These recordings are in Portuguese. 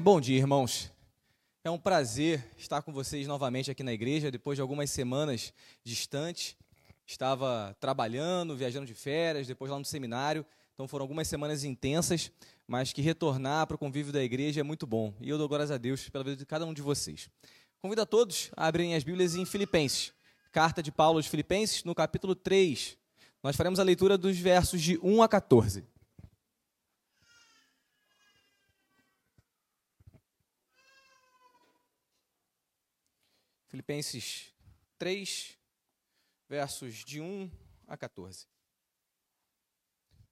Amém. Bom dia, irmãos. É um prazer estar com vocês novamente aqui na igreja, depois de algumas semanas distantes. Estava trabalhando, viajando de férias, depois lá no seminário. Então foram algumas semanas intensas, mas que retornar para o convívio da igreja é muito bom. E eu dou glórias a Deus pela vida de cada um de vocês. Convido a todos a abrirem as Bíblias em Filipenses. Carta de Paulo aos Filipenses, no capítulo 3. Nós faremos a leitura dos versos de 1 a 14. Filipenses 3, versos de 1 a 14.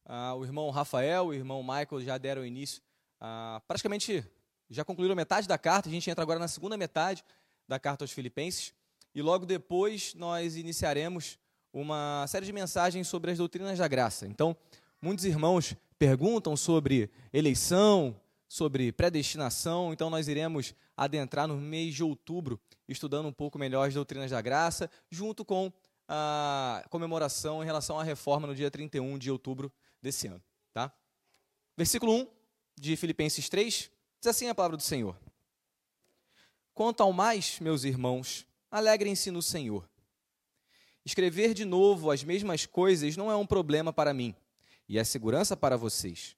Ah, o irmão Rafael e o irmão Michael já deram início, ah, praticamente já concluíram metade da carta, a gente entra agora na segunda metade da carta aos Filipenses, e logo depois nós iniciaremos uma série de mensagens sobre as doutrinas da graça. Então, muitos irmãos perguntam sobre eleição, sobre predestinação, então nós iremos adentrar no mês de outubro, estudando um pouco melhor as doutrinas da graça, junto com a comemoração em relação à reforma no dia 31 de outubro desse ano. Tá? Versículo 1 de Filipenses 3 diz assim a palavra do Senhor: Quanto ao mais, meus irmãos, alegrem-se no Senhor. Escrever de novo as mesmas coisas não é um problema para mim, e é segurança para vocês.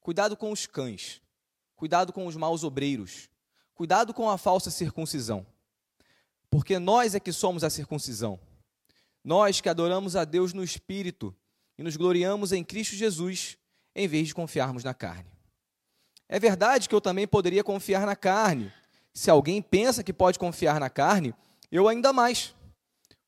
Cuidado com os cães Cuidado com os maus obreiros. Cuidado com a falsa circuncisão. Porque nós é que somos a circuncisão. Nós que adoramos a Deus no espírito e nos gloriamos em Cristo Jesus, em vez de confiarmos na carne. É verdade que eu também poderia confiar na carne. Se alguém pensa que pode confiar na carne, eu ainda mais.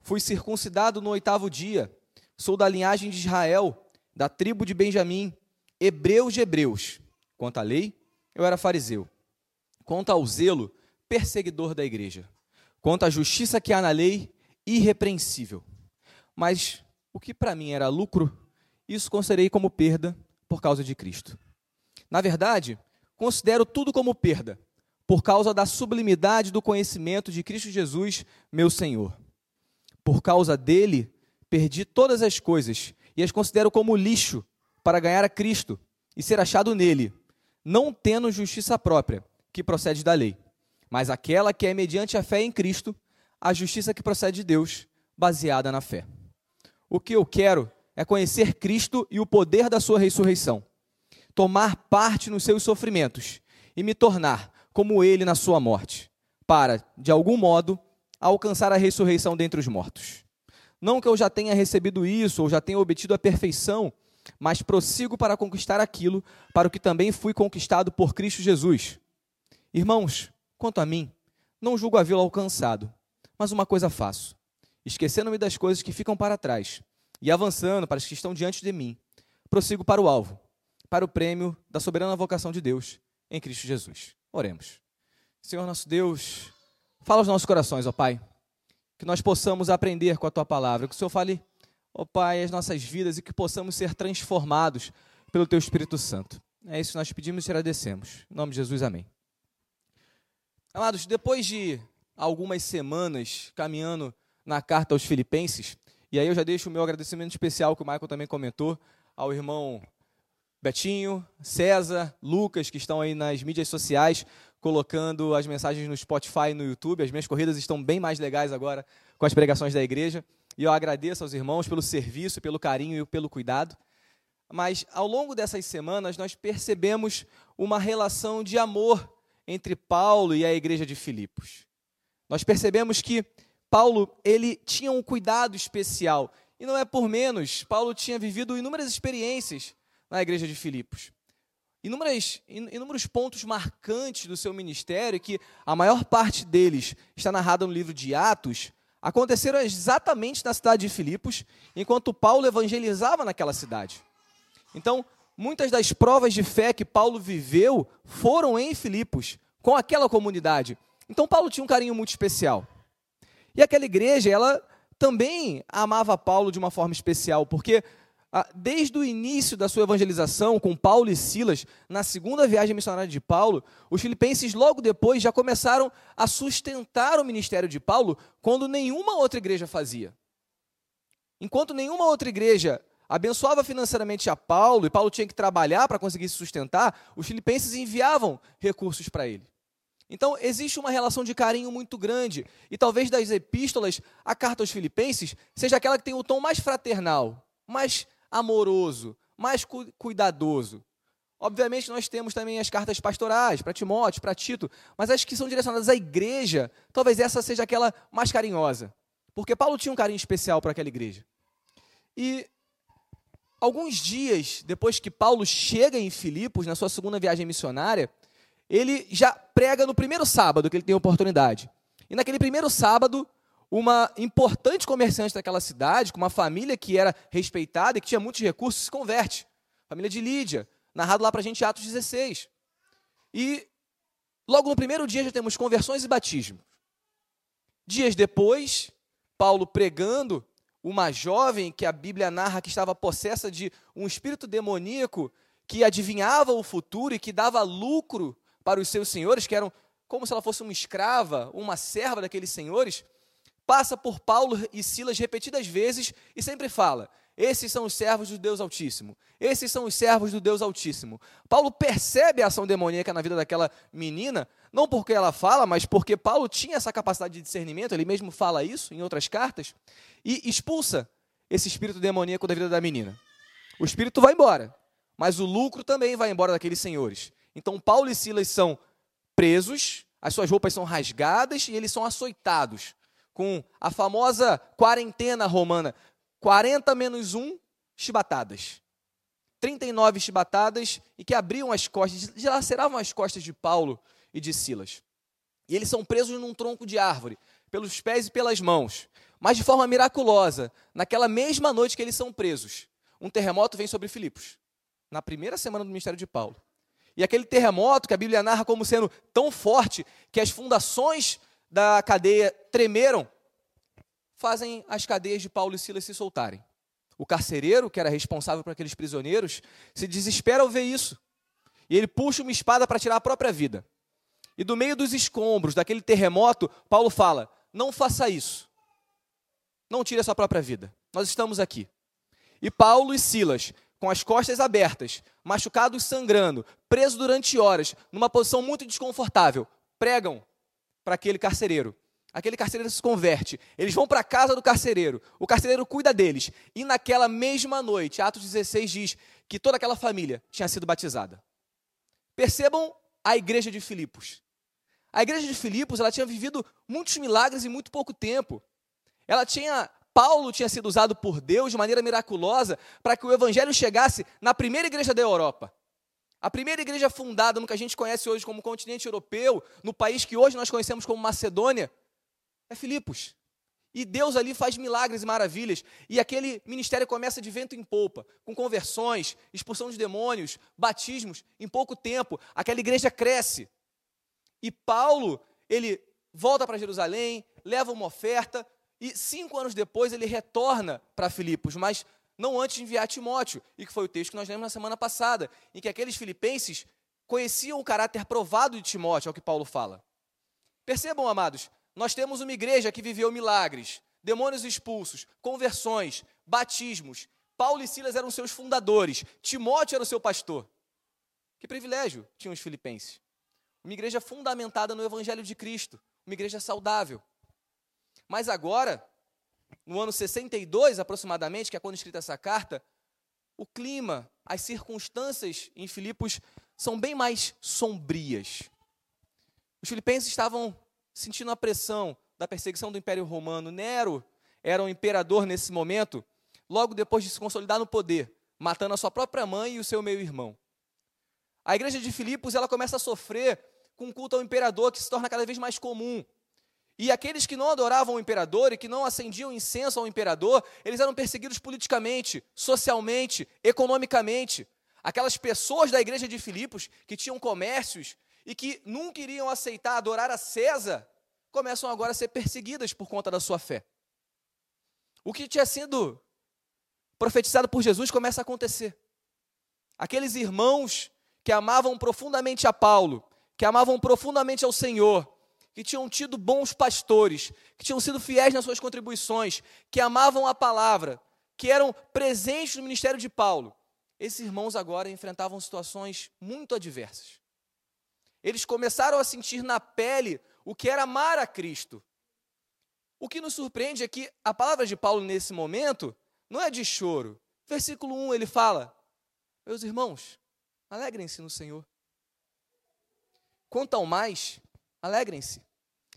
Fui circuncidado no oitavo dia, sou da linhagem de Israel, da tribo de Benjamim, hebreus de hebreus. Quanto à lei, eu era fariseu. Quanto ao zelo, perseguidor da igreja. Quanto à justiça que há na lei, irrepreensível. Mas o que para mim era lucro, isso considerei como perda por causa de Cristo. Na verdade, considero tudo como perda, por causa da sublimidade do conhecimento de Cristo Jesus, meu Senhor. Por causa dele, perdi todas as coisas e as considero como lixo para ganhar a Cristo e ser achado nele não tendo justiça própria, que procede da lei, mas aquela que é mediante a fé em Cristo, a justiça que procede de Deus, baseada na fé. O que eu quero é conhecer Cristo e o poder da sua ressurreição, tomar parte nos seus sofrimentos e me tornar como ele na sua morte, para, de algum modo, alcançar a ressurreição dentre os mortos. Não que eu já tenha recebido isso ou já tenha obtido a perfeição, mas prossigo para conquistar aquilo para o que também fui conquistado por Cristo Jesus. Irmãos, quanto a mim, não julgo havê-lo alcançado, mas uma coisa faço: esquecendo-me das coisas que ficam para trás e avançando para as que estão diante de mim, prossigo para o alvo, para o prêmio da soberana vocação de Deus em Cristo Jesus. Oremos. Senhor nosso Deus, fala aos nossos corações, ó Pai, que nós possamos aprender com a tua palavra, que o Senhor fale ó oh, Pai, as nossas vidas e que possamos ser transformados pelo Teu Espírito Santo. É isso que nós pedimos e agradecemos. Em nome de Jesus, amém. Amados, depois de algumas semanas caminhando na carta aos Filipenses, e aí eu já deixo o meu agradecimento especial, que o Michael também comentou, ao irmão Betinho, César, Lucas, que estão aí nas mídias sociais, colocando as mensagens no Spotify e no YouTube. As minhas corridas estão bem mais legais agora com as pregações da igreja. E eu agradeço aos irmãos pelo serviço, pelo carinho e pelo cuidado. Mas ao longo dessas semanas nós percebemos uma relação de amor entre Paulo e a igreja de Filipos. Nós percebemos que Paulo, ele tinha um cuidado especial, e não é por menos, Paulo tinha vivido inúmeras experiências na igreja de Filipos. Inúmeros pontos marcantes do seu ministério, que a maior parte deles está narrada no livro de Atos, aconteceram exatamente na cidade de Filipos, enquanto Paulo evangelizava naquela cidade. Então, muitas das provas de fé que Paulo viveu foram em Filipos, com aquela comunidade. Então, Paulo tinha um carinho muito especial. E aquela igreja, ela também amava Paulo de uma forma especial, porque desde o início da sua evangelização com Paulo e Silas, na segunda viagem missionária de Paulo, os filipenses logo depois já começaram a sustentar o ministério de Paulo quando nenhuma outra igreja fazia. Enquanto nenhuma outra igreja abençoava financeiramente a Paulo, e Paulo tinha que trabalhar para conseguir se sustentar, os filipenses enviavam recursos para ele. Então, existe uma relação de carinho muito grande. E talvez das epístolas, a carta aos Filipenses seja aquela que tem o tom mais fraternal, mais amoroso, mais cu cuidadoso. Obviamente, nós temos também as cartas pastorais para Timóteo, para Tito, mas as que são direcionadas à igreja, talvez essa seja aquela mais carinhosa. Porque Paulo tinha um carinho especial para aquela igreja. E alguns dias depois que Paulo chega em Filipos, na sua segunda viagem missionária, ele já prega no primeiro sábado que ele tem oportunidade. E naquele primeiro sábado, uma importante comerciante daquela cidade, com uma família que era respeitada e que tinha muitos recursos, se converte. Família de Lídia, narrado lá para a gente Atos 16. E logo no primeiro dia já temos conversões e batismos. Dias depois, Paulo pregando, uma jovem que a Bíblia narra que estava possessa de um espírito demoníaco que adivinhava o futuro e que dava lucro para os seus senhores, que eram como se ela fosse uma escrava, uma serva daqueles senhores, passa por Paulo e Silas repetidas vezes e sempre fala: esses são os servos do Deus Altíssimo. Esses são os servos do Deus Altíssimo. Paulo percebe a ação demoníaca na vida daquela menina, não porque ela fala, mas porque Paulo tinha essa capacidade de discernimento, ele mesmo fala isso em outras cartas, e expulsa esse espírito demoníaco da vida da menina. O espírito vai embora, mas o lucro também vai embora daqueles senhores. Então, Paulo e Silas são presos, as suas roupas são rasgadas e eles são açoitados com a famosa quarentena romana: 40 menos 1 chibatadas. 39 chibatadas e que abriam as costas, dilaceravam as costas de Paulo e de Silas. E eles são presos num tronco de árvore, pelos pés e pelas mãos. Mas de forma miraculosa, naquela mesma noite que eles são presos, um terremoto vem sobre Filipos, na primeira semana do ministério de Paulo. E aquele terremoto que a Bíblia narra como sendo tão forte que as fundações da cadeia tremeram, fazem as cadeias de Paulo e Silas se soltarem. O carcereiro, que era responsável por aqueles prisioneiros, se desespera ao ver isso. E ele puxa uma espada para tirar a própria vida. E do meio dos escombros daquele terremoto, Paulo fala: Não faça isso. Não tire a sua própria vida. Nós estamos aqui. E Paulo e Silas com as costas abertas, machucados sangrando, preso durante horas, numa posição muito desconfortável, pregam para aquele carcereiro. Aquele carcereiro se converte. Eles vão para a casa do carcereiro. O carcereiro cuida deles. E naquela mesma noite, Atos 16 diz que toda aquela família tinha sido batizada. Percebam a igreja de Filipos. A igreja de Filipos, ela tinha vivido muitos milagres em muito pouco tempo. Ela tinha Paulo tinha sido usado por Deus de maneira miraculosa para que o evangelho chegasse na primeira igreja da Europa. A primeira igreja fundada no que a gente conhece hoje como continente europeu, no país que hoje nós conhecemos como Macedônia, é Filipos. E Deus ali faz milagres e maravilhas. E aquele ministério começa de vento em polpa, com conversões, expulsão de demônios, batismos, em pouco tempo. Aquela igreja cresce. E Paulo, ele volta para Jerusalém, leva uma oferta, e cinco anos depois ele retorna para Filipos, mas não antes de enviar Timóteo, e que foi o texto que nós lemos na semana passada, em que aqueles filipenses conheciam o caráter provado de Timóteo, é o que Paulo fala. Percebam, amados, nós temos uma igreja que viveu milagres, demônios expulsos, conversões, batismos. Paulo e Silas eram seus fundadores, Timóteo era o seu pastor. Que privilégio tinham os filipenses. Uma igreja fundamentada no Evangelho de Cristo, uma igreja saudável. Mas agora, no ano 62 aproximadamente, que é quando escrita essa carta, o clima, as circunstâncias em Filipos são bem mais sombrias. Os filipenses estavam sentindo a pressão da perseguição do Império Romano. Nero era o imperador nesse momento, logo depois de se consolidar no poder, matando a sua própria mãe e o seu meio-irmão. A igreja de Filipos ela começa a sofrer com o culto ao imperador que se torna cada vez mais comum. E aqueles que não adoravam o imperador e que não acendiam incenso ao imperador, eles eram perseguidos politicamente, socialmente, economicamente. Aquelas pessoas da igreja de Filipos que tinham comércios e que nunca iriam aceitar adorar a César, começam agora a ser perseguidas por conta da sua fé. O que tinha sido profetizado por Jesus começa a acontecer. Aqueles irmãos que amavam profundamente a Paulo, que amavam profundamente ao Senhor, que tinham tido bons pastores, que tinham sido fiéis nas suas contribuições, que amavam a palavra, que eram presentes no ministério de Paulo, esses irmãos agora enfrentavam situações muito adversas. Eles começaram a sentir na pele o que era amar a Cristo. O que nos surpreende é que a palavra de Paulo nesse momento não é de choro. Versículo 1 ele fala: Meus irmãos, alegrem-se no Senhor. Quanto ao mais, alegrem-se.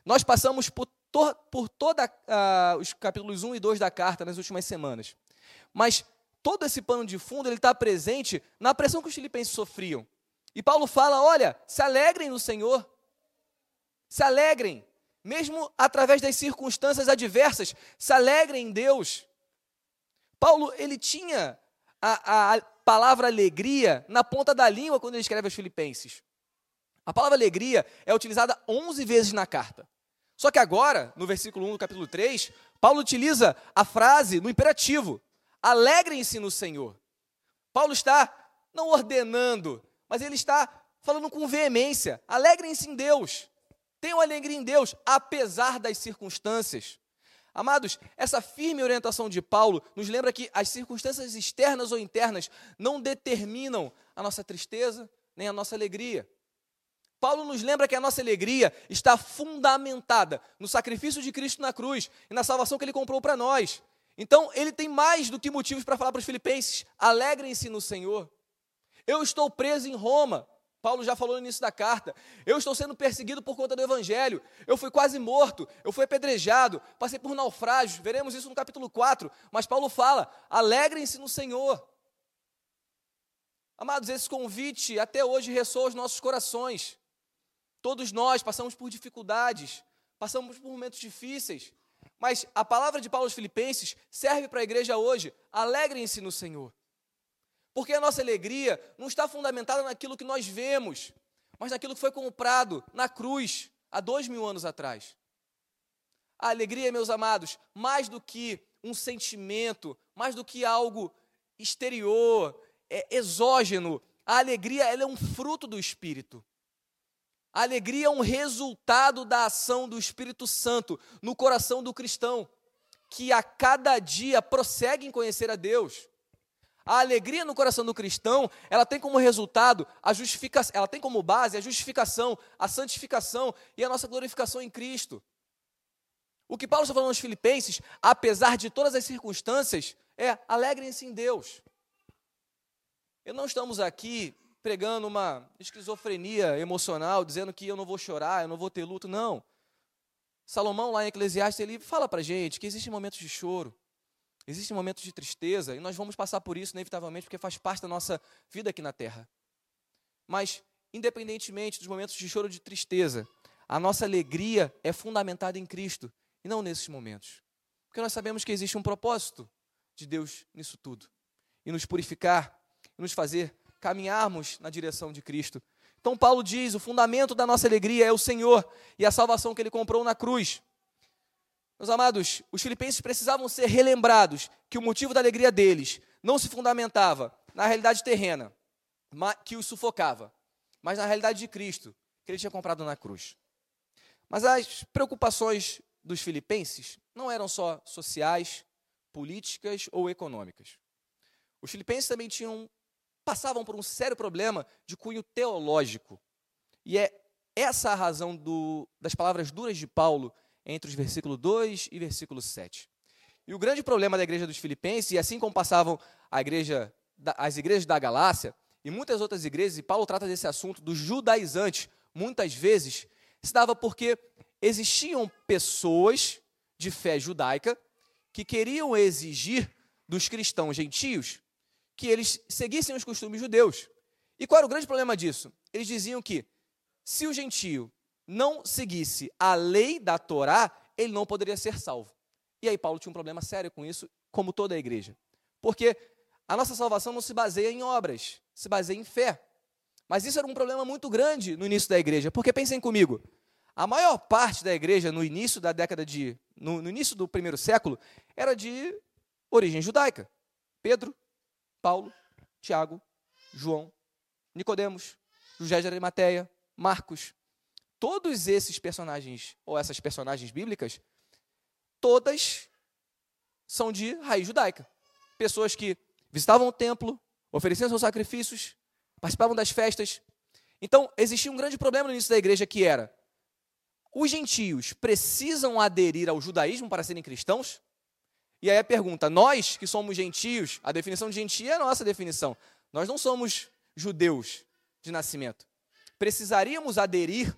Nós passamos por, to, por todos uh, os capítulos 1 e 2 da carta nas últimas semanas. Mas todo esse pano de fundo ele está presente na pressão que os filipenses sofriam. E Paulo fala: olha, se alegrem no Senhor. Se alegrem, mesmo através das circunstâncias adversas, se alegrem em Deus. Paulo, ele tinha a, a palavra alegria na ponta da língua quando ele escreve aos Filipenses. A palavra alegria é utilizada 11 vezes na carta. Só que agora, no versículo 1 do capítulo 3, Paulo utiliza a frase no imperativo: alegrem-se no Senhor. Paulo está não ordenando, mas ele está falando com veemência: alegrem-se em Deus. Tenham alegria em Deus, apesar das circunstâncias. Amados, essa firme orientação de Paulo nos lembra que as circunstâncias externas ou internas não determinam a nossa tristeza nem a nossa alegria. Paulo nos lembra que a nossa alegria está fundamentada no sacrifício de Cristo na cruz e na salvação que ele comprou para nós. Então, ele tem mais do que motivos para falar para os filipenses: alegrem-se no Senhor. Eu estou preso em Roma. Paulo já falou no início da carta. Eu estou sendo perseguido por conta do evangelho. Eu fui quase morto. Eu fui apedrejado. Passei por naufrágio. Veremos isso no capítulo 4. Mas Paulo fala: alegrem-se no Senhor. Amados, esse convite até hoje ressoa aos nossos corações. Todos nós passamos por dificuldades, passamos por momentos difíceis, mas a palavra de Paulo aos Filipenses serve para a igreja hoje. Alegrem-se no Senhor. Porque a nossa alegria não está fundamentada naquilo que nós vemos, mas naquilo que foi comprado na cruz há dois mil anos atrás. A alegria, meus amados, mais do que um sentimento, mais do que algo exterior, é, exógeno, a alegria ela é um fruto do Espírito. A alegria é um resultado da ação do Espírito Santo no coração do cristão, que a cada dia prossegue em conhecer a Deus. A alegria no coração do cristão, ela tem como resultado a justificação, ela tem como base a justificação, a santificação e a nossa glorificação em Cristo. O que Paulo está falando aos Filipenses, apesar de todas as circunstâncias, é alegrem-se em Deus. E não estamos aqui pregando uma esquizofrenia emocional, dizendo que eu não vou chorar, eu não vou ter luto. Não. Salomão, lá em Eclesiastes, ele fala para gente que existem momentos de choro, existem momentos de tristeza, e nós vamos passar por isso, inevitavelmente, porque faz parte da nossa vida aqui na terra. Mas, independentemente dos momentos de choro de tristeza, a nossa alegria é fundamentada em Cristo, e não nesses momentos. Porque nós sabemos que existe um propósito de Deus nisso tudo, e nos purificar, e nos fazer caminharmos na direção de Cristo. Então, Paulo diz: o fundamento da nossa alegria é o Senhor e a salvação que ele comprou na cruz. Meus amados, os filipenses precisavam ser relembrados que o motivo da alegria deles não se fundamentava na realidade terrena, que os sufocava, mas na realidade de Cristo, que ele tinha comprado na cruz. Mas as preocupações dos filipenses não eram só sociais, políticas ou econômicas. Os filipenses também tinham passavam por um sério problema de cunho teológico. E é essa a razão do, das palavras duras de Paulo entre os versículos 2 e versículo 7. E o grande problema da igreja dos Filipenses, e assim como passavam igreja, as igrejas da Galácia e muitas outras igrejas, e Paulo trata desse assunto dos judaizantes, muitas vezes, se dava porque existiam pessoas de fé judaica que queriam exigir dos cristãos gentios que eles seguissem os costumes judeus. E qual era o grande problema disso? Eles diziam que se o gentio não seguisse a lei da Torá, ele não poderia ser salvo. E aí Paulo tinha um problema sério com isso, como toda a igreja. Porque a nossa salvação não se baseia em obras, se baseia em fé. Mas isso era um problema muito grande no início da igreja, porque pensem comigo, a maior parte da igreja no início da década de no, no início do primeiro século era de origem judaica. Pedro, Paulo, Tiago, João, Nicodemos, José de Arimateia, Marcos. Todos esses personagens, ou essas personagens bíblicas, todas são de raiz judaica. pessoas que visitavam o templo, ofereciam seus sacrifícios, participavam das festas. Então, existia um grande problema no início da igreja que era: os gentios precisam aderir ao judaísmo para serem cristãos? E aí a pergunta: nós que somos gentios, a definição de gentio é a nossa definição. Nós não somos judeus de nascimento. Precisaríamos aderir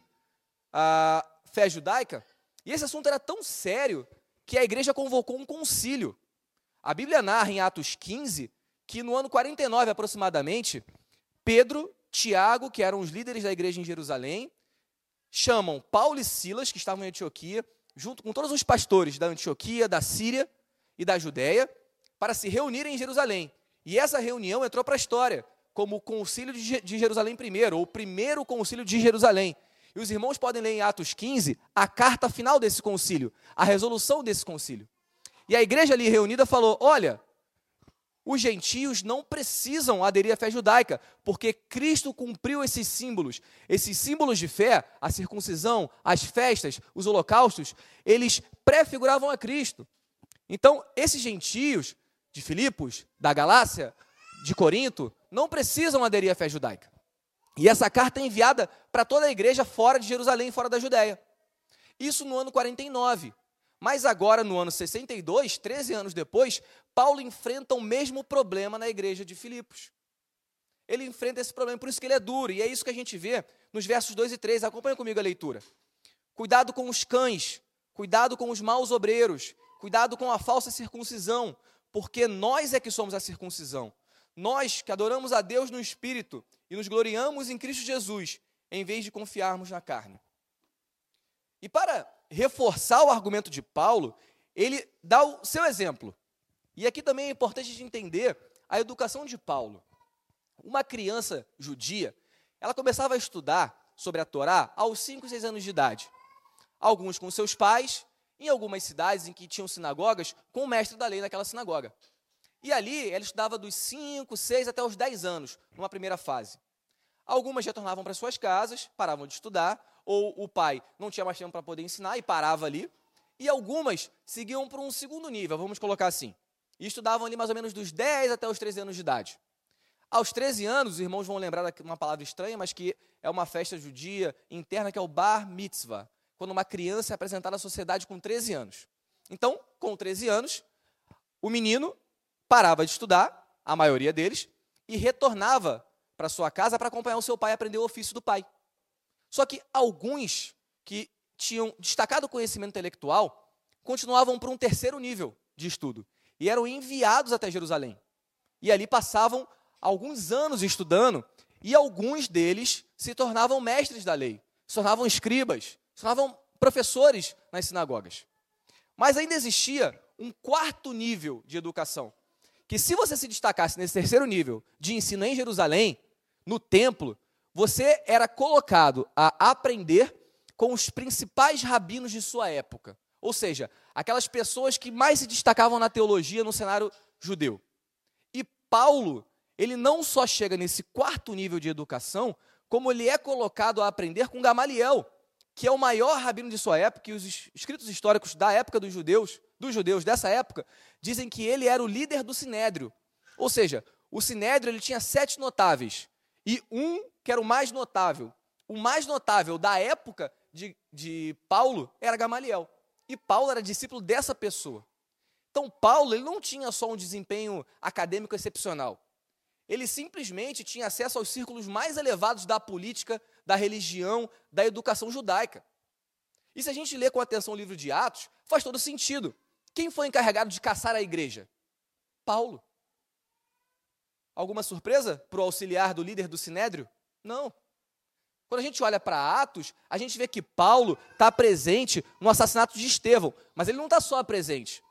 à fé judaica? E esse assunto era tão sério que a igreja convocou um concílio. A Bíblia narra em Atos 15 que no ano 49 aproximadamente, Pedro, Tiago, que eram os líderes da igreja em Jerusalém, chamam Paulo e Silas, que estavam em Antioquia, junto com todos os pastores da Antioquia, da Síria e da Judéia, para se reunirem em Jerusalém. E essa reunião entrou para a história como o concílio de Jerusalém primeiro, ou o primeiro concílio de Jerusalém. E os irmãos podem ler em Atos 15 a carta final desse concílio, a resolução desse concílio. E a igreja ali reunida falou: olha, os gentios não precisam aderir à fé judaica, porque Cristo cumpriu esses símbolos. Esses símbolos de fé, a circuncisão, as festas, os holocaustos, eles prefiguravam a Cristo. Então, esses gentios de Filipos, da Galácia, de Corinto, não precisam aderir à fé judaica. E essa carta é enviada para toda a igreja fora de Jerusalém, fora da Judéia. Isso no ano 49. Mas agora, no ano 62, 13 anos depois, Paulo enfrenta o mesmo problema na igreja de Filipos. Ele enfrenta esse problema, por isso que ele é duro. E é isso que a gente vê nos versos 2 e 3. Acompanha comigo a leitura. Cuidado com os cães, cuidado com os maus obreiros, cuidado com a falsa circuncisão, porque nós é que somos a circuncisão. Nós que adoramos a Deus no Espírito e nos gloriamos em Cristo Jesus, em vez de confiarmos na carne. E para reforçar o argumento de Paulo, ele dá o seu exemplo. E aqui também é importante de entender a educação de Paulo. Uma criança judia, ela começava a estudar sobre a Torá aos 5, 6 anos de idade. Alguns com seus pais, em algumas cidades em que tinham sinagogas, com o mestre da lei naquela sinagoga. E ali ela estudava dos 5, 6 até os 10 anos, numa primeira fase. Algumas retornavam para suas casas, paravam de estudar, ou o pai não tinha mais tempo para poder ensinar e parava ali. E algumas seguiam para um segundo nível, vamos colocar assim. E estudavam ali mais ou menos dos 10 até os 13 anos de idade. Aos 13 anos, os irmãos vão lembrar uma palavra estranha, mas que é uma festa judia interna, que é o Bar Mitzvah, quando uma criança é apresentada à sociedade com 13 anos. Então, com 13 anos, o menino parava de estudar, a maioria deles, e retornava para sua casa para acompanhar o seu pai e aprender o ofício do pai. Só que alguns que tinham destacado conhecimento intelectual continuavam para um terceiro nível de estudo e eram enviados até Jerusalém. E ali passavam alguns anos estudando e alguns deles se tornavam mestres da lei, se tornavam escribas, se tornavam professores nas sinagogas. Mas ainda existia um quarto nível de educação, que se você se destacasse nesse terceiro nível de ensino em Jerusalém, no templo, você era colocado a aprender com os principais rabinos de sua época. Ou seja, aquelas pessoas que mais se destacavam na teologia no cenário judeu. E Paulo, ele não só chega nesse quarto nível de educação, como ele é colocado a aprender com Gamaliel, que é o maior rabino de sua época, e os escritos históricos da época dos judeus, dos judeus dessa época, dizem que ele era o líder do sinédrio. Ou seja, o sinédrio ele tinha sete notáveis e um que era o mais notável. O mais notável da época de, de Paulo era Gamaliel. E Paulo era discípulo dessa pessoa. Então, Paulo ele não tinha só um desempenho acadêmico excepcional. Ele simplesmente tinha acesso aos círculos mais elevados da política, da religião, da educação judaica. E se a gente lê com atenção o livro de Atos, faz todo sentido. Quem foi encarregado de caçar a igreja? Paulo. Alguma surpresa para o auxiliar do líder do sinédrio? Não. Quando a gente olha para Atos, a gente vê que Paulo está presente no assassinato de Estevão, mas ele não está só presente.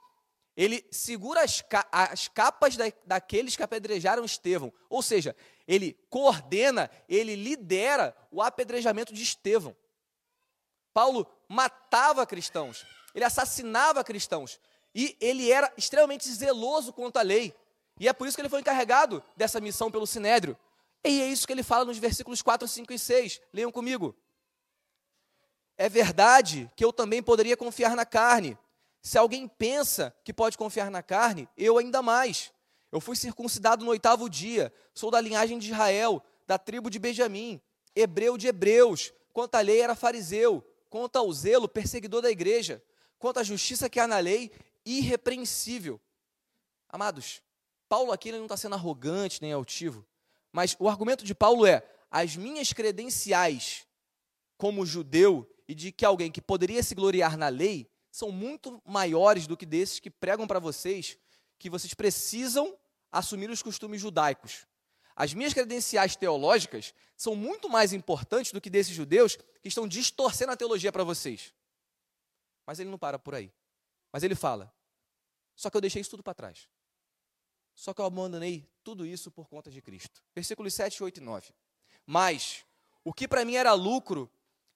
Ele segura as, ca as capas da daqueles que apedrejaram Estevão. Ou seja, ele coordena, ele lidera o apedrejamento de Estevão. Paulo matava cristãos, ele assassinava cristãos e ele era extremamente zeloso quanto à lei. E é por isso que ele foi encarregado dessa missão pelo Sinédrio. E é isso que ele fala nos versículos 4, 5 e 6. Leiam comigo. É verdade que eu também poderia confiar na carne. Se alguém pensa que pode confiar na carne, eu ainda mais. Eu fui circuncidado no oitavo dia, sou da linhagem de Israel, da tribo de Benjamim, hebreu de hebreus, quanto à lei era fariseu, quanto ao zelo, perseguidor da igreja, quanto à justiça que há na lei, irrepreensível. Amados, Paulo aqui não está sendo arrogante nem altivo, mas o argumento de Paulo é: as minhas credenciais como judeu e de que alguém que poderia se gloriar na lei são muito maiores do que desses que pregam para vocês que vocês precisam assumir os costumes judaicos. As minhas credenciais teológicas são muito mais importantes do que desses judeus que estão distorcendo a teologia para vocês. Mas ele não para por aí. Mas ele fala: só que eu deixei isso tudo para trás. Só que eu abandonei tudo isso por conta de Cristo. Versículos 7, 8 e 9. Mas o que para mim era lucro,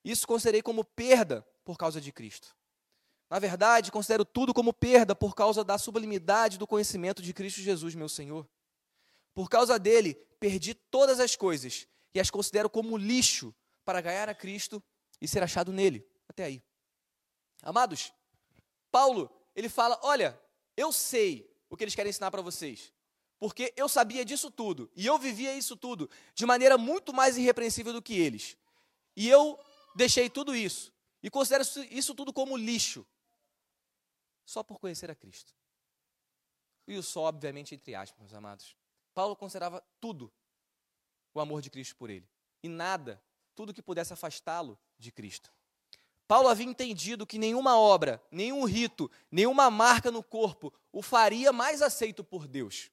isso considerei como perda por causa de Cristo. Na verdade, considero tudo como perda por causa da sublimidade do conhecimento de Cristo Jesus, meu Senhor. Por causa dele, perdi todas as coisas e as considero como lixo para ganhar a Cristo e ser achado nele. Até aí. Amados, Paulo, ele fala: Olha, eu sei o que eles querem ensinar para vocês, porque eu sabia disso tudo e eu vivia isso tudo de maneira muito mais irrepreensível do que eles. E eu deixei tudo isso e considero isso tudo como lixo, só por conhecer a Cristo. E o só, obviamente, entre aspas, meus amados. Paulo considerava tudo o amor de Cristo por ele, e nada, tudo que pudesse afastá-lo de Cristo. Paulo havia entendido que nenhuma obra, nenhum rito, nenhuma marca no corpo o faria mais aceito por Deus.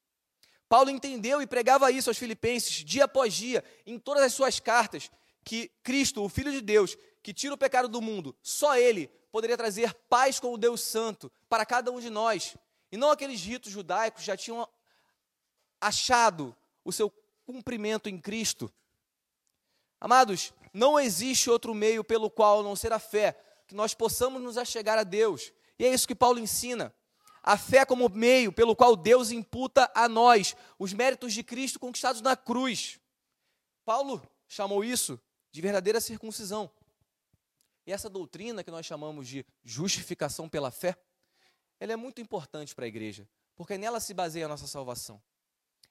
Paulo entendeu e pregava isso aos filipenses dia após dia, em todas as suas cartas, que Cristo, o Filho de Deus, que tira o pecado do mundo, só Ele poderia trazer paz com o Deus Santo para cada um de nós. E não aqueles ritos judaicos já tinham achado o seu cumprimento em Cristo. Amados, não existe outro meio pelo qual, a não ser a fé, que nós possamos nos achegar a Deus. E é isso que Paulo ensina. A fé como meio pelo qual Deus imputa a nós os méritos de Cristo conquistados na cruz. Paulo chamou isso de verdadeira circuncisão. E essa doutrina que nós chamamos de justificação pela fé, ela é muito importante para a igreja, porque nela se baseia a nossa salvação.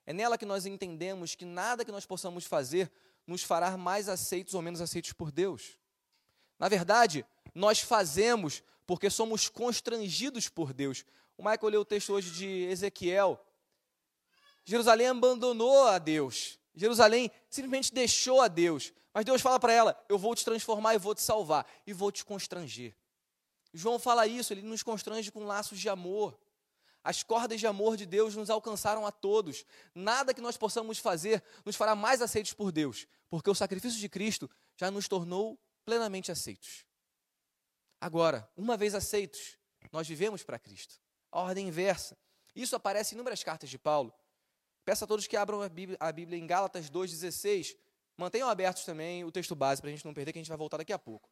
É nela que nós entendemos que nada que nós possamos fazer nos fará mais aceitos ou menos aceitos por Deus. Na verdade, nós fazemos porque somos constrangidos por Deus. O Michael leu o texto hoje de Ezequiel. Jerusalém abandonou a Deus. Jerusalém simplesmente deixou a Deus. Mas Deus fala para ela: Eu vou te transformar e vou te salvar e vou te constranger. João fala isso, ele nos constrange com laços de amor. As cordas de amor de Deus nos alcançaram a todos. Nada que nós possamos fazer nos fará mais aceitos por Deus, porque o sacrifício de Cristo já nos tornou plenamente aceitos. Agora, uma vez aceitos, nós vivemos para Cristo. A ordem inversa. Isso aparece em inúmeras cartas de Paulo. Peço a todos que abram a Bíblia, a Bíblia em Gálatas 2,16. Mantenham abertos também o texto base para a gente não perder, que a gente vai voltar daqui a pouco.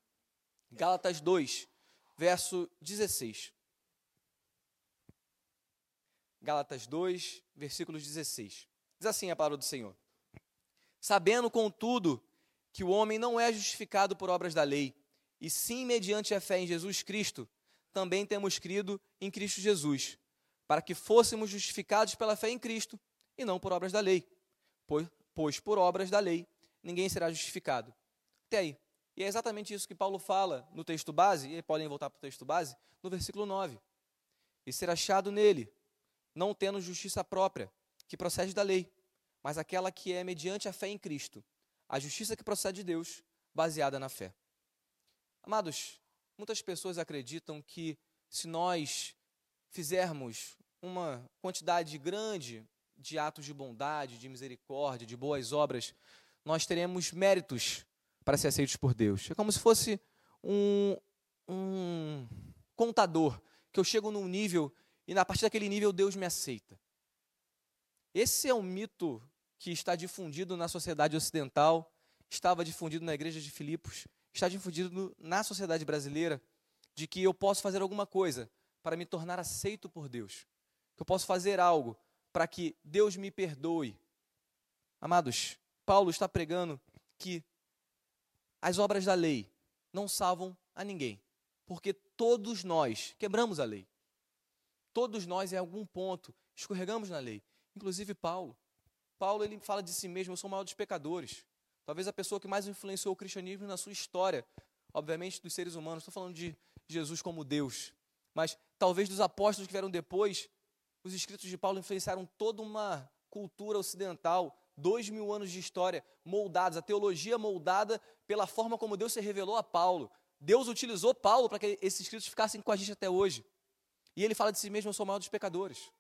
Gálatas 2, verso 16. Gálatas 2, versículos 16. Diz assim a palavra do Senhor: Sabendo, contudo, que o homem não é justificado por obras da lei, e sim mediante a fé em Jesus Cristo, também temos crido em Cristo Jesus, para que fôssemos justificados pela fé em Cristo e não por obras da lei. Pois, pois por obras da lei ninguém será justificado. Até aí. E é exatamente isso que Paulo fala no texto base, e podem voltar para o texto base, no versículo 9. E ser achado nele, não tendo justiça própria, que procede da lei, mas aquela que é mediante a fé em Cristo, a justiça que procede de Deus, baseada na fé. Amados, muitas pessoas acreditam que se nós fizermos uma quantidade grande de atos de bondade, de misericórdia, de boas obras, nós teremos méritos para ser aceitos por Deus. É como se fosse um, um contador, que eu chego num nível e a partir daquele nível Deus me aceita. Esse é um mito que está difundido na sociedade ocidental, estava difundido na igreja de Filipos, está difundido na sociedade brasileira, de que eu posso fazer alguma coisa para me tornar aceito por Deus, que eu posso fazer algo para que Deus me perdoe. Amados, Paulo está pregando que as obras da lei não salvam a ninguém, porque todos nós quebramos a lei. Todos nós, em algum ponto, escorregamos na lei. Inclusive Paulo. Paulo ele fala de si mesmo, eu sou o maior dos pecadores. Talvez a pessoa que mais influenciou o cristianismo na sua história, obviamente dos seres humanos. Estou falando de Jesus como Deus. Mas talvez dos apóstolos que vieram depois, os escritos de Paulo influenciaram toda uma cultura ocidental, dois mil anos de história moldados, a teologia moldada pela forma como Deus se revelou a Paulo. Deus utilizou Paulo para que esses escritos ficassem com a gente até hoje. E ele fala de si mesmo, eu sou o maior dos pecadores.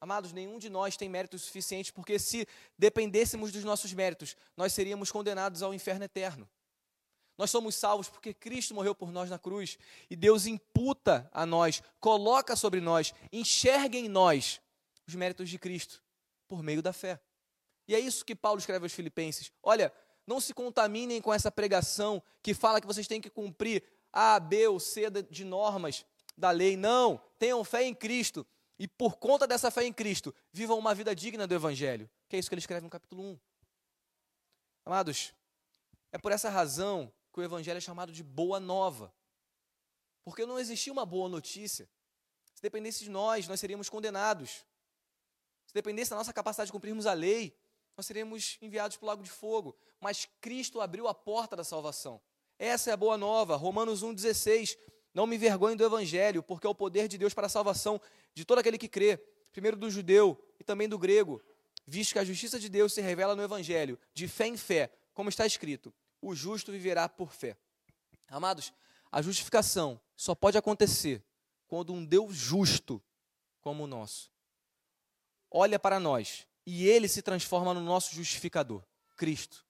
Amados, nenhum de nós tem méritos suficientes, porque se dependêssemos dos nossos méritos, nós seríamos condenados ao inferno eterno. Nós somos salvos porque Cristo morreu por nós na cruz e Deus imputa a nós, coloca sobre nós, enxerga em nós os méritos de Cristo por meio da fé. E é isso que Paulo escreve aos Filipenses. Olha, não se contaminem com essa pregação que fala que vocês têm que cumprir A, B ou C de normas da lei. Não, tenham fé em Cristo e por conta dessa fé em Cristo, vivam uma vida digna do Evangelho. Que é isso que ele escreve no capítulo 1. Amados, é por essa razão que o evangelho é chamado de boa nova. Porque não existia uma boa notícia. Se dependesse de nós, nós seríamos condenados. Se dependesse da nossa capacidade de cumprirmos a lei, nós seríamos enviados para o lago de fogo. Mas Cristo abriu a porta da salvação. Essa é a boa nova. Romanos 1,16. Não me envergonhe do evangelho, porque é o poder de Deus para a salvação de todo aquele que crê, primeiro do judeu e também do grego, visto que a justiça de Deus se revela no evangelho, de fé em fé, como está escrito: o justo viverá por fé. Amados, a justificação só pode acontecer quando um Deus justo como o nosso olha para nós e ele se transforma no nosso justificador, Cristo.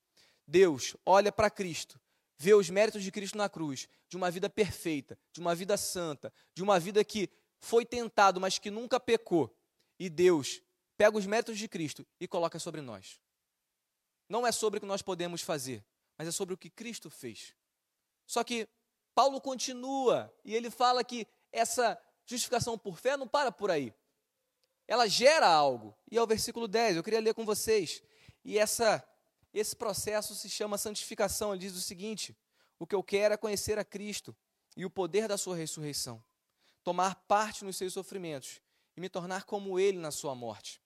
Deus olha para Cristo, vê os méritos de Cristo na cruz, de uma vida perfeita, de uma vida santa, de uma vida que foi tentado, mas que nunca pecou. E Deus pega os méritos de Cristo e coloca sobre nós. Não é sobre o que nós podemos fazer, mas é sobre o que Cristo fez. Só que Paulo continua e ele fala que essa justificação por fé não para por aí. Ela gera algo. E é o versículo 10, eu queria ler com vocês. E essa esse processo se chama santificação. Ele diz o seguinte: O que eu quero é conhecer a Cristo e o poder da sua ressurreição, tomar parte nos seus sofrimentos e me tornar como ele na sua morte.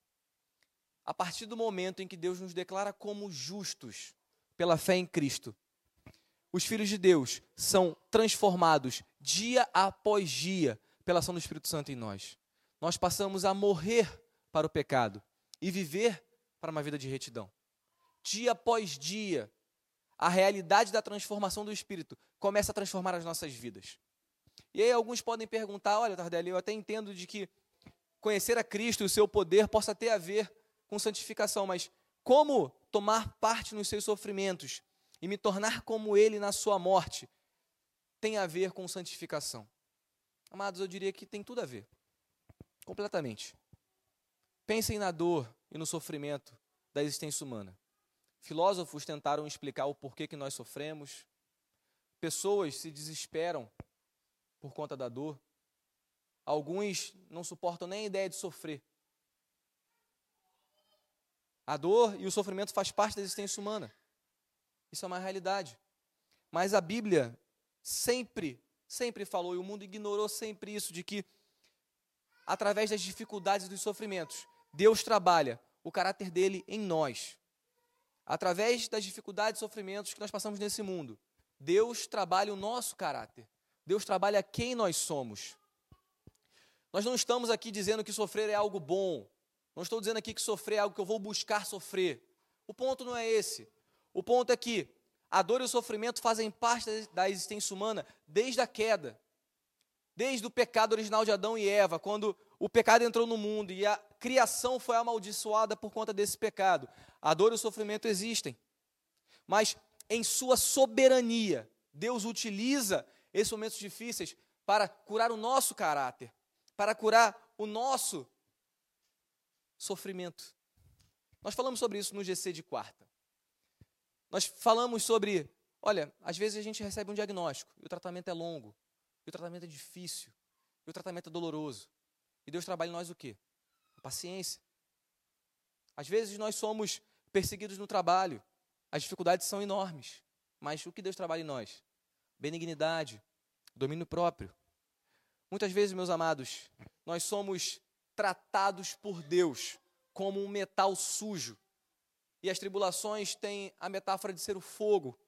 A partir do momento em que Deus nos declara como justos, pela fé em Cristo. Os filhos de Deus são transformados dia após dia pela ação do Espírito Santo em nós. Nós passamos a morrer para o pecado e viver para uma vida de retidão. Dia após dia, a realidade da transformação do Espírito começa a transformar as nossas vidas. E aí alguns podem perguntar: olha, Tardelli, eu até entendo de que conhecer a Cristo e o seu poder possa ter a ver com santificação, mas como tomar parte nos seus sofrimentos e me tornar como ele na sua morte tem a ver com santificação? Amados, eu diria que tem tudo a ver. Completamente. Pensem na dor e no sofrimento da existência humana. Filósofos tentaram explicar o porquê que nós sofremos. Pessoas se desesperam por conta da dor. Alguns não suportam nem a ideia de sofrer. A dor e o sofrimento faz parte da existência humana. Isso é uma realidade. Mas a Bíblia sempre, sempre falou, e o mundo ignorou sempre isso, de que através das dificuldades e dos sofrimentos, Deus trabalha o caráter dele em nós. Através das dificuldades e sofrimentos que nós passamos nesse mundo, Deus trabalha o nosso caráter. Deus trabalha quem nós somos. Nós não estamos aqui dizendo que sofrer é algo bom, não estou dizendo aqui que sofrer é algo que eu vou buscar sofrer. O ponto não é esse. O ponto é que a dor e o sofrimento fazem parte da existência humana desde a queda. Desde o pecado original de Adão e Eva, quando o pecado entrou no mundo e a criação foi amaldiçoada por conta desse pecado. A dor e o sofrimento existem. Mas em sua soberania, Deus utiliza esses momentos difíceis para curar o nosso caráter, para curar o nosso sofrimento. Nós falamos sobre isso no GC de quarta. Nós falamos sobre, olha, às vezes a gente recebe um diagnóstico e o tratamento é longo, e o tratamento é difícil, e o tratamento é doloroso. E Deus trabalha em nós o quê? A paciência. Às vezes nós somos perseguidos no trabalho, as dificuldades são enormes, mas o que Deus trabalha em nós? Benignidade, domínio próprio. Muitas vezes, meus amados, nós somos tratados por Deus como um metal sujo. E as tribulações têm a metáfora de ser o fogo.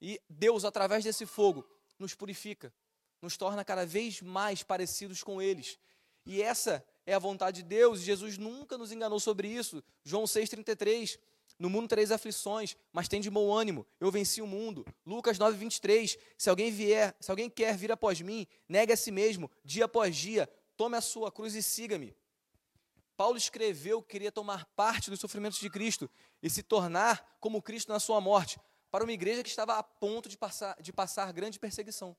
E Deus, através desse fogo, nos purifica, nos torna cada vez mais parecidos com eles. E essa é a vontade de Deus, Jesus nunca nos enganou sobre isso. João 6,33. No mundo tereis aflições, mas tem de bom ânimo. Eu venci o mundo. Lucas 9, 23. Se alguém vier, se alguém quer vir após mim, negue a si mesmo, dia após dia, tome a sua cruz e siga-me. Paulo escreveu que queria tomar parte dos sofrimentos de Cristo e se tornar como Cristo na sua morte, para uma igreja que estava a ponto de passar, de passar grande perseguição.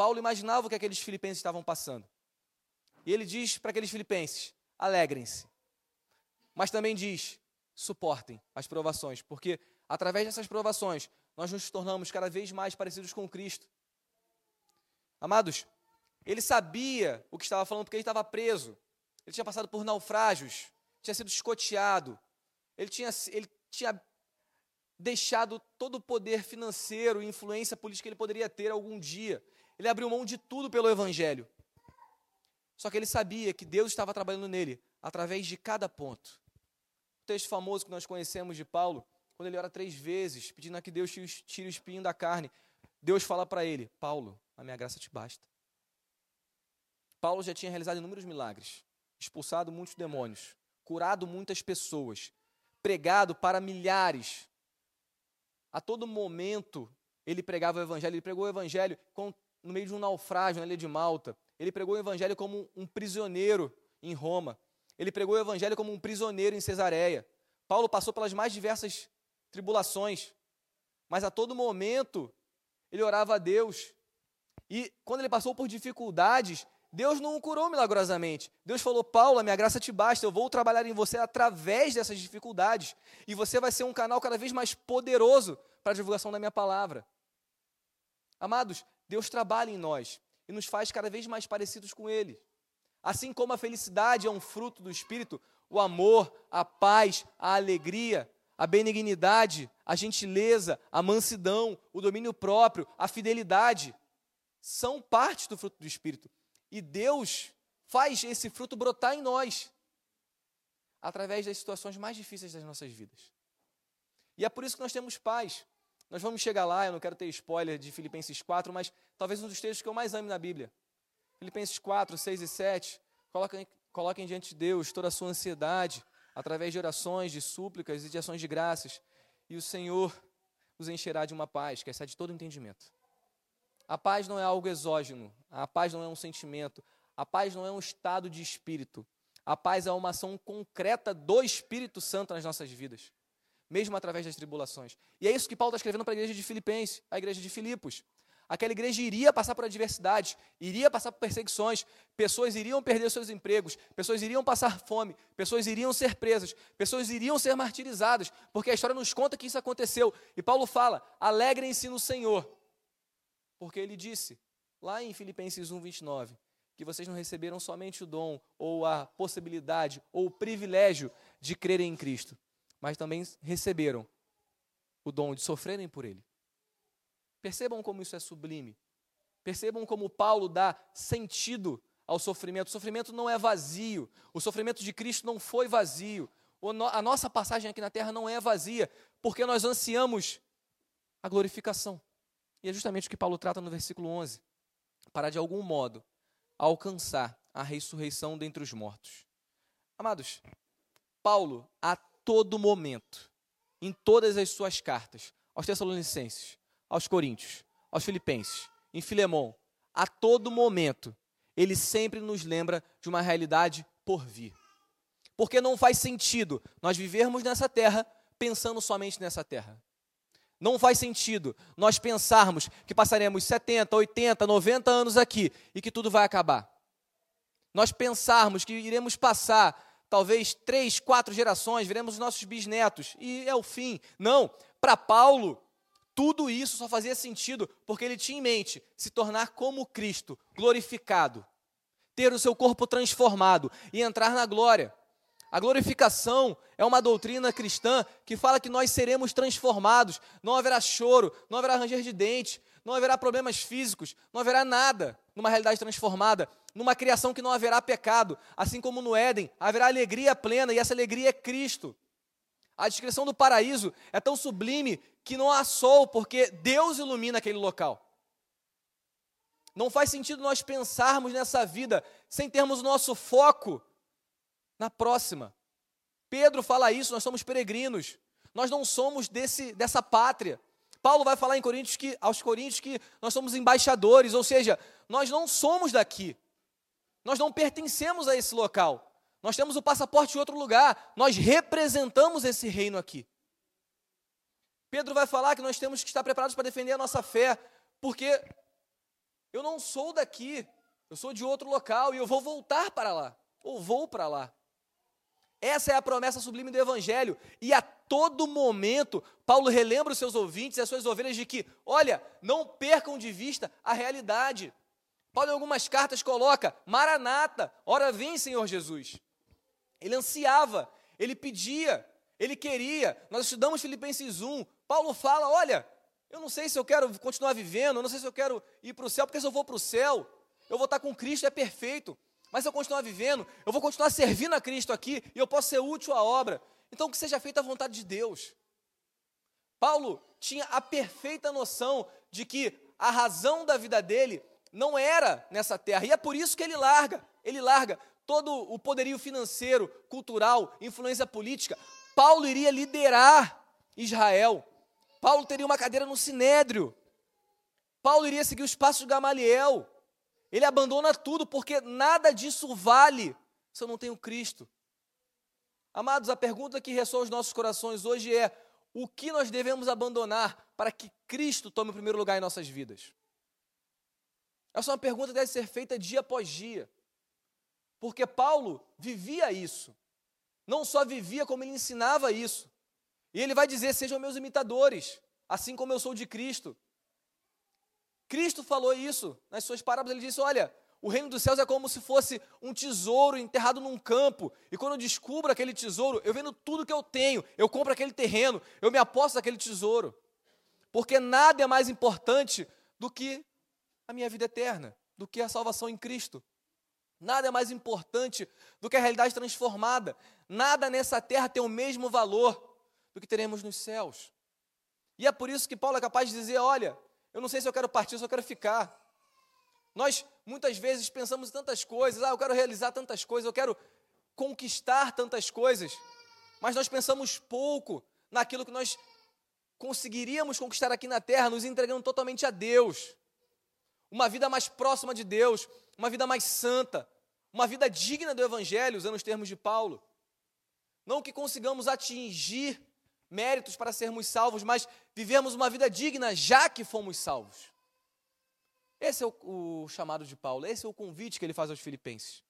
Paulo imaginava o que aqueles filipenses estavam passando. E ele diz para aqueles filipenses: alegrem-se mas também diz: suportem as provações, porque através dessas provações nós nos tornamos cada vez mais parecidos com Cristo. Amados, ele sabia o que estava falando porque ele estava preso, ele tinha passado por naufrágios, tinha sido escoteado, ele tinha, ele tinha deixado todo o poder financeiro e influência política que ele poderia ter algum dia. Ele abriu mão de tudo pelo Evangelho. Só que ele sabia que Deus estava trabalhando nele através de cada ponto texto famoso que nós conhecemos de Paulo, quando ele ora três vezes, pedindo a que Deus tire o espinho da carne, Deus fala para ele: Paulo, a minha graça te basta. Paulo já tinha realizado inúmeros milagres, expulsado muitos demônios, curado muitas pessoas, pregado para milhares. A todo momento ele pregava o evangelho, ele pregou o evangelho no meio de um naufrágio na ilha de Malta. Ele pregou o evangelho como um prisioneiro em Roma. Ele pregou o evangelho como um prisioneiro em Cesareia. Paulo passou pelas mais diversas tribulações, mas a todo momento ele orava a Deus. E quando ele passou por dificuldades, Deus não o curou milagrosamente. Deus falou: Paulo, a minha graça te basta, eu vou trabalhar em você através dessas dificuldades. E você vai ser um canal cada vez mais poderoso para a divulgação da minha palavra. Amados, Deus trabalha em nós e nos faz cada vez mais parecidos com Ele. Assim como a felicidade é um fruto do Espírito, o amor, a paz, a alegria, a benignidade, a gentileza, a mansidão, o domínio próprio, a fidelidade, são partes do fruto do Espírito. E Deus faz esse fruto brotar em nós, através das situações mais difíceis das nossas vidas. E é por isso que nós temos paz. Nós vamos chegar lá, eu não quero ter spoiler de Filipenses 4, mas talvez um dos textos que eu mais ame na Bíblia. Filipenses 4, 6 e 7. Coloquem, coloquem diante de Deus toda a sua ansiedade, através de orações, de súplicas e de ações de graças, e o Senhor os encherá de uma paz que excede todo entendimento. A paz não é algo exógeno, a paz não é um sentimento, a paz não é um estado de espírito. A paz é uma ação concreta do Espírito Santo nas nossas vidas, mesmo através das tribulações. E é isso que Paulo está escrevendo para a igreja de Filipenses, a igreja de Filipos. Aquela igreja iria passar por adversidades, iria passar por perseguições, pessoas iriam perder seus empregos, pessoas iriam passar fome, pessoas iriam ser presas, pessoas iriam ser martirizadas, porque a história nos conta que isso aconteceu. E Paulo fala: alegrem-se no Senhor, porque ele disse, lá em Filipenses 1, 29, que vocês não receberam somente o dom, ou a possibilidade, ou o privilégio de crerem em Cristo, mas também receberam o dom de sofrerem por Ele. Percebam como isso é sublime. Percebam como Paulo dá sentido ao sofrimento. O sofrimento não é vazio. O sofrimento de Cristo não foi vazio. A nossa passagem aqui na terra não é vazia, porque nós ansiamos a glorificação. E é justamente o que Paulo trata no versículo 11. Para, de algum modo, alcançar a ressurreição dentre os mortos. Amados, Paulo, a todo momento, em todas as suas cartas aos Tessalonicenses, aos Coríntios, aos Filipenses, em Filemão, a todo momento, ele sempre nos lembra de uma realidade por vir. Porque não faz sentido nós vivermos nessa terra pensando somente nessa terra. Não faz sentido nós pensarmos que passaremos 70, 80, 90 anos aqui e que tudo vai acabar. Nós pensarmos que iremos passar talvez três, quatro gerações, veremos os nossos bisnetos e é o fim. Não, para Paulo, tudo isso só fazia sentido porque ele tinha em mente se tornar como Cristo, glorificado, ter o seu corpo transformado e entrar na glória. A glorificação é uma doutrina cristã que fala que nós seremos transformados, não haverá choro, não haverá ranger de dente, não haverá problemas físicos, não haverá nada numa realidade transformada, numa criação que não haverá pecado, assim como no Éden, haverá alegria plena e essa alegria é Cristo. A descrição do paraíso é tão sublime que não há sol, porque Deus ilumina aquele local. Não faz sentido nós pensarmos nessa vida sem termos nosso foco na próxima. Pedro fala isso, nós somos peregrinos. Nós não somos desse, dessa pátria. Paulo vai falar em Coríntios que, aos Coríntios que nós somos embaixadores, ou seja, nós não somos daqui. Nós não pertencemos a esse local. Nós temos o passaporte em outro lugar. Nós representamos esse reino aqui. Pedro vai falar que nós temos que estar preparados para defender a nossa fé, porque eu não sou daqui, eu sou de outro local e eu vou voltar para lá, ou vou para lá. Essa é a promessa sublime do Evangelho. E a todo momento, Paulo relembra os seus ouvintes e as suas ovelhas de que, olha, não percam de vista a realidade. Paulo, em algumas cartas, coloca: Maranata, ora vem, Senhor Jesus. Ele ansiava, ele pedia, ele queria. Nós estudamos Filipenses 1. Paulo fala: olha, eu não sei se eu quero continuar vivendo, eu não sei se eu quero ir para o céu, porque se eu vou para o céu, eu vou estar com Cristo, é perfeito. Mas se eu continuar vivendo, eu vou continuar servindo a Cristo aqui e eu posso ser útil à obra. Então que seja feita a vontade de Deus. Paulo tinha a perfeita noção de que a razão da vida dele não era nessa terra. E é por isso que ele larga, ele larga todo o poderio financeiro, cultural, influência política. Paulo iria liderar Israel. Paulo teria uma cadeira no Sinédrio. Paulo iria seguir os passos de Gamaliel. Ele abandona tudo porque nada disso vale se eu não tenho Cristo. Amados, a pergunta que ressoa aos nossos corações hoje é: o que nós devemos abandonar para que Cristo tome o primeiro lugar em nossas vidas? Essa é uma pergunta que deve ser feita dia após dia. Porque Paulo vivia isso. Não só vivia, como ele ensinava isso. E ele vai dizer: sejam meus imitadores, assim como eu sou de Cristo. Cristo falou isso nas suas parábolas. Ele disse: Olha, o reino dos céus é como se fosse um tesouro enterrado num campo. E quando eu descubro aquele tesouro, eu vendo tudo que eu tenho, eu compro aquele terreno, eu me aposto naquele tesouro. Porque nada é mais importante do que a minha vida eterna, do que a salvação em Cristo. Nada é mais importante do que a realidade transformada. Nada nessa terra tem o mesmo valor do que teremos nos céus. E é por isso que Paulo é capaz de dizer: olha, eu não sei se eu quero partir, se eu quero ficar. Nós muitas vezes pensamos em tantas coisas, ah, eu quero realizar tantas coisas, eu quero conquistar tantas coisas, mas nós pensamos pouco naquilo que nós conseguiríamos conquistar aqui na terra, nos entregando totalmente a Deus. Uma vida mais próxima de Deus, uma vida mais santa, uma vida digna do Evangelho, usando os termos de Paulo. Não que consigamos atingir méritos para sermos salvos, mas vivemos uma vida digna já que fomos salvos. Esse é o, o, chamado de Paulo, esse é o convite que ele faz aos filipenses.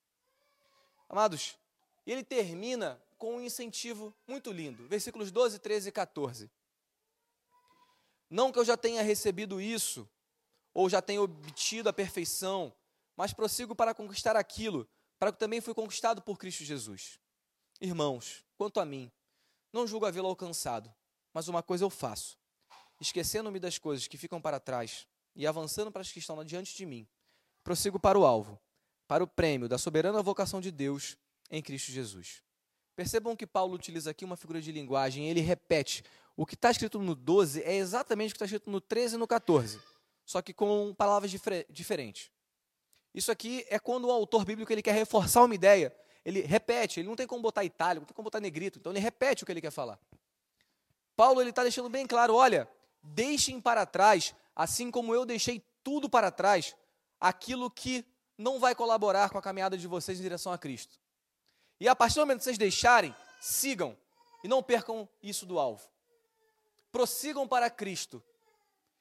Amados, ele termina com um incentivo muito lindo, versículos 12, 13 e 14. Não que eu já tenha recebido isso, ou já tenha obtido a perfeição, mas prossigo para conquistar aquilo, para que também fui conquistado por Cristo Jesus. Irmãos, quanto a mim, não julgo havê-lo alcançado, mas uma coisa eu faço: esquecendo-me das coisas que ficam para trás e avançando para as que estão diante de mim, prossigo para o alvo, para o prêmio da soberana vocação de Deus em Cristo Jesus. Percebam que Paulo utiliza aqui uma figura de linguagem, ele repete. O que está escrito no 12 é exatamente o que está escrito no 13 e no 14, só que com palavras diferentes. Isso aqui é quando o autor bíblico ele quer reforçar uma ideia ele repete, ele não tem como botar itálico, não tem como botar negrito, então ele repete o que ele quer falar. Paulo ele está deixando bem claro, olha, deixem para trás, assim como eu deixei tudo para trás, aquilo que não vai colaborar com a caminhada de vocês em direção a Cristo. E a partir do momento que vocês deixarem, sigam e não percam isso do alvo. Prossigam para Cristo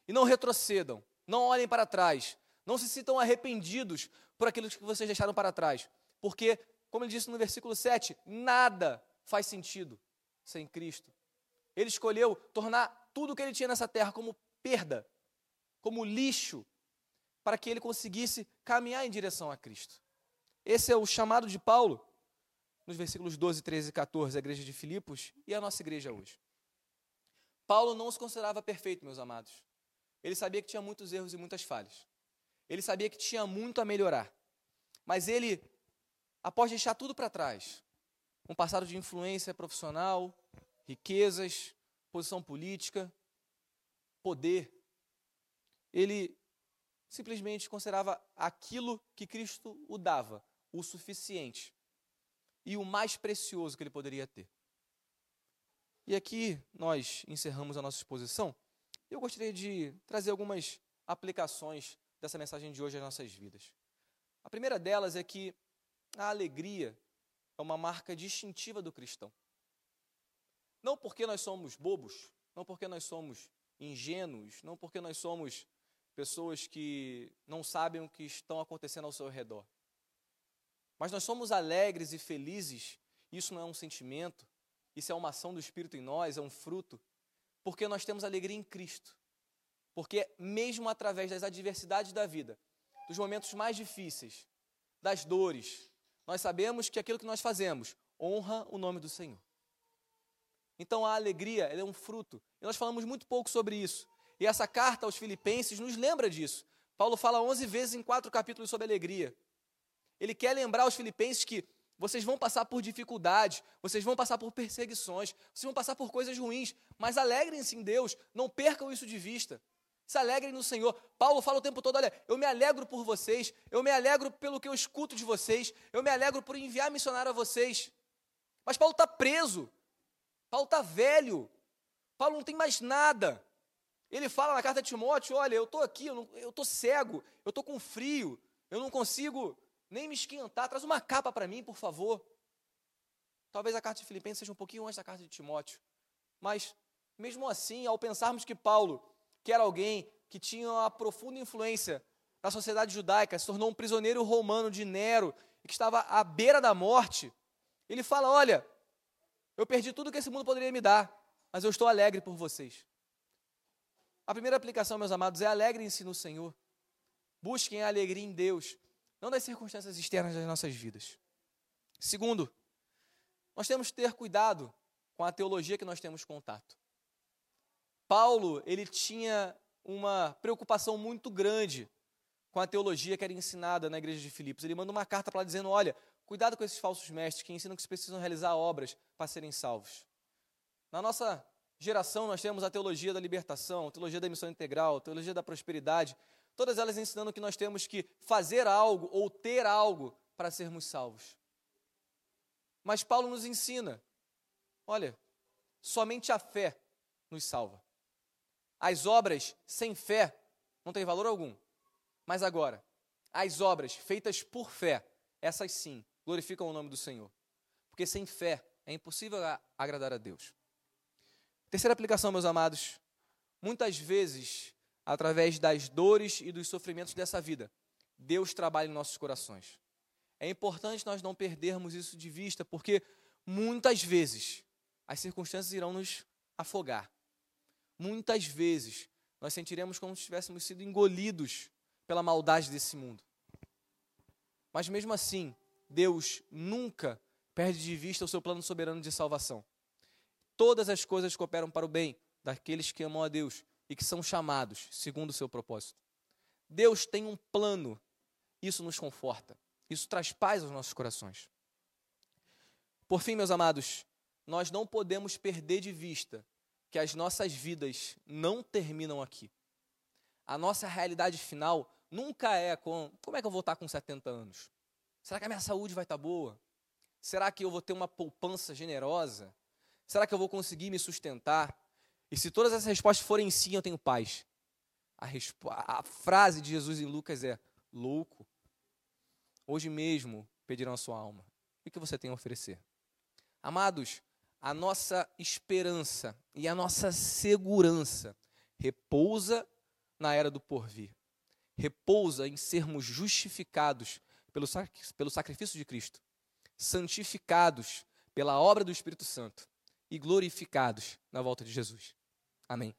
e não retrocedam, não olhem para trás, não se sintam arrependidos por aquilo que vocês deixaram para trás, porque como ele disse no versículo 7, nada faz sentido sem Cristo. Ele escolheu tornar tudo o que ele tinha nessa terra como perda, como lixo, para que ele conseguisse caminhar em direção a Cristo. Esse é o chamado de Paulo nos versículos 12, 13 e 14, a igreja de Filipos e a nossa igreja hoje. Paulo não se considerava perfeito, meus amados. Ele sabia que tinha muitos erros e muitas falhas. Ele sabia que tinha muito a melhorar. Mas ele, após deixar tudo para trás, um passado de influência profissional, riquezas, posição política, poder, ele simplesmente considerava aquilo que Cristo o dava o suficiente e o mais precioso que ele poderia ter. E aqui nós encerramos a nossa exposição. Eu gostaria de trazer algumas aplicações dessa mensagem de hoje às nossas vidas. A primeira delas é que a alegria é uma marca distintiva do cristão. Não porque nós somos bobos, não porque nós somos ingênuos, não porque nós somos pessoas que não sabem o que estão acontecendo ao seu redor. Mas nós somos alegres e felizes, isso não é um sentimento, isso é uma ação do Espírito em nós, é um fruto, porque nós temos alegria em Cristo. Porque mesmo através das adversidades da vida, dos momentos mais difíceis, das dores, nós sabemos que aquilo que nós fazemos honra o nome do Senhor. Então a alegria é um fruto. E nós falamos muito pouco sobre isso. E essa carta aos Filipenses nos lembra disso. Paulo fala 11 vezes em quatro capítulos sobre alegria. Ele quer lembrar aos Filipenses que vocês vão passar por dificuldades, vocês vão passar por perseguições, vocês vão passar por coisas ruins, mas alegrem-se em Deus, não percam isso de vista. Se alegrem no Senhor. Paulo fala o tempo todo: olha, eu me alegro por vocês, eu me alegro pelo que eu escuto de vocês, eu me alegro por enviar missionário a vocês. Mas Paulo está preso, Paulo está velho, Paulo não tem mais nada. Ele fala na carta de Timóteo: olha, eu estou aqui, eu estou cego, eu estou com frio, eu não consigo nem me esquentar, traz uma capa para mim, por favor. Talvez a carta de Filipenses seja um pouquinho antes da carta de Timóteo. Mas, mesmo assim, ao pensarmos que Paulo, que era alguém que tinha uma profunda influência na sociedade judaica, se tornou um prisioneiro romano de Nero e que estava à beira da morte, ele fala: Olha, eu perdi tudo que esse mundo poderia me dar, mas eu estou alegre por vocês. A primeira aplicação, meus amados, é alegrem-se no Senhor. Busquem a alegria em Deus não das circunstâncias externas das nossas vidas. Segundo, nós temos que ter cuidado com a teologia que nós temos contato. Paulo, ele tinha uma preocupação muito grande com a teologia que era ensinada na igreja de Filipos. Ele manda uma carta para lá dizendo: olha, cuidado com esses falsos mestres que ensinam que se precisam realizar obras para serem salvos. Na nossa geração, nós temos a teologia da libertação, a teologia da missão integral, a teologia da prosperidade, todas elas ensinando que nós temos que fazer algo ou ter algo para sermos salvos. Mas Paulo nos ensina: olha, somente a fé nos salva. As obras sem fé não têm valor algum. Mas agora, as obras feitas por fé, essas sim, glorificam o nome do Senhor. Porque sem fé é impossível agradar a Deus. Terceira aplicação, meus amados. Muitas vezes através das dores e dos sofrimentos dessa vida, Deus trabalha em nossos corações. É importante nós não perdermos isso de vista, porque muitas vezes as circunstâncias irão nos afogar. Muitas vezes nós sentiremos como se tivéssemos sido engolidos pela maldade desse mundo. Mas mesmo assim, Deus nunca perde de vista o seu plano soberano de salvação. Todas as coisas cooperam para o bem daqueles que amam a Deus e que são chamados segundo o seu propósito. Deus tem um plano, isso nos conforta, isso traz paz aos nossos corações. Por fim, meus amados, nós não podemos perder de vista que as nossas vidas não terminam aqui. A nossa realidade final nunca é com como é que eu vou estar com 70 anos? Será que a minha saúde vai estar boa? Será que eu vou ter uma poupança generosa? Será que eu vou conseguir me sustentar? E se todas essas respostas forem sim, eu tenho paz. A, a frase de Jesus em Lucas é: louco, hoje mesmo pedirão a sua alma. O que você tem a oferecer? Amados, a nossa esperança e a nossa segurança repousa na era do porvir. Repousa em sermos justificados pelo, pelo sacrifício de Cristo, santificados pela obra do Espírito Santo e glorificados na volta de Jesus. Amém.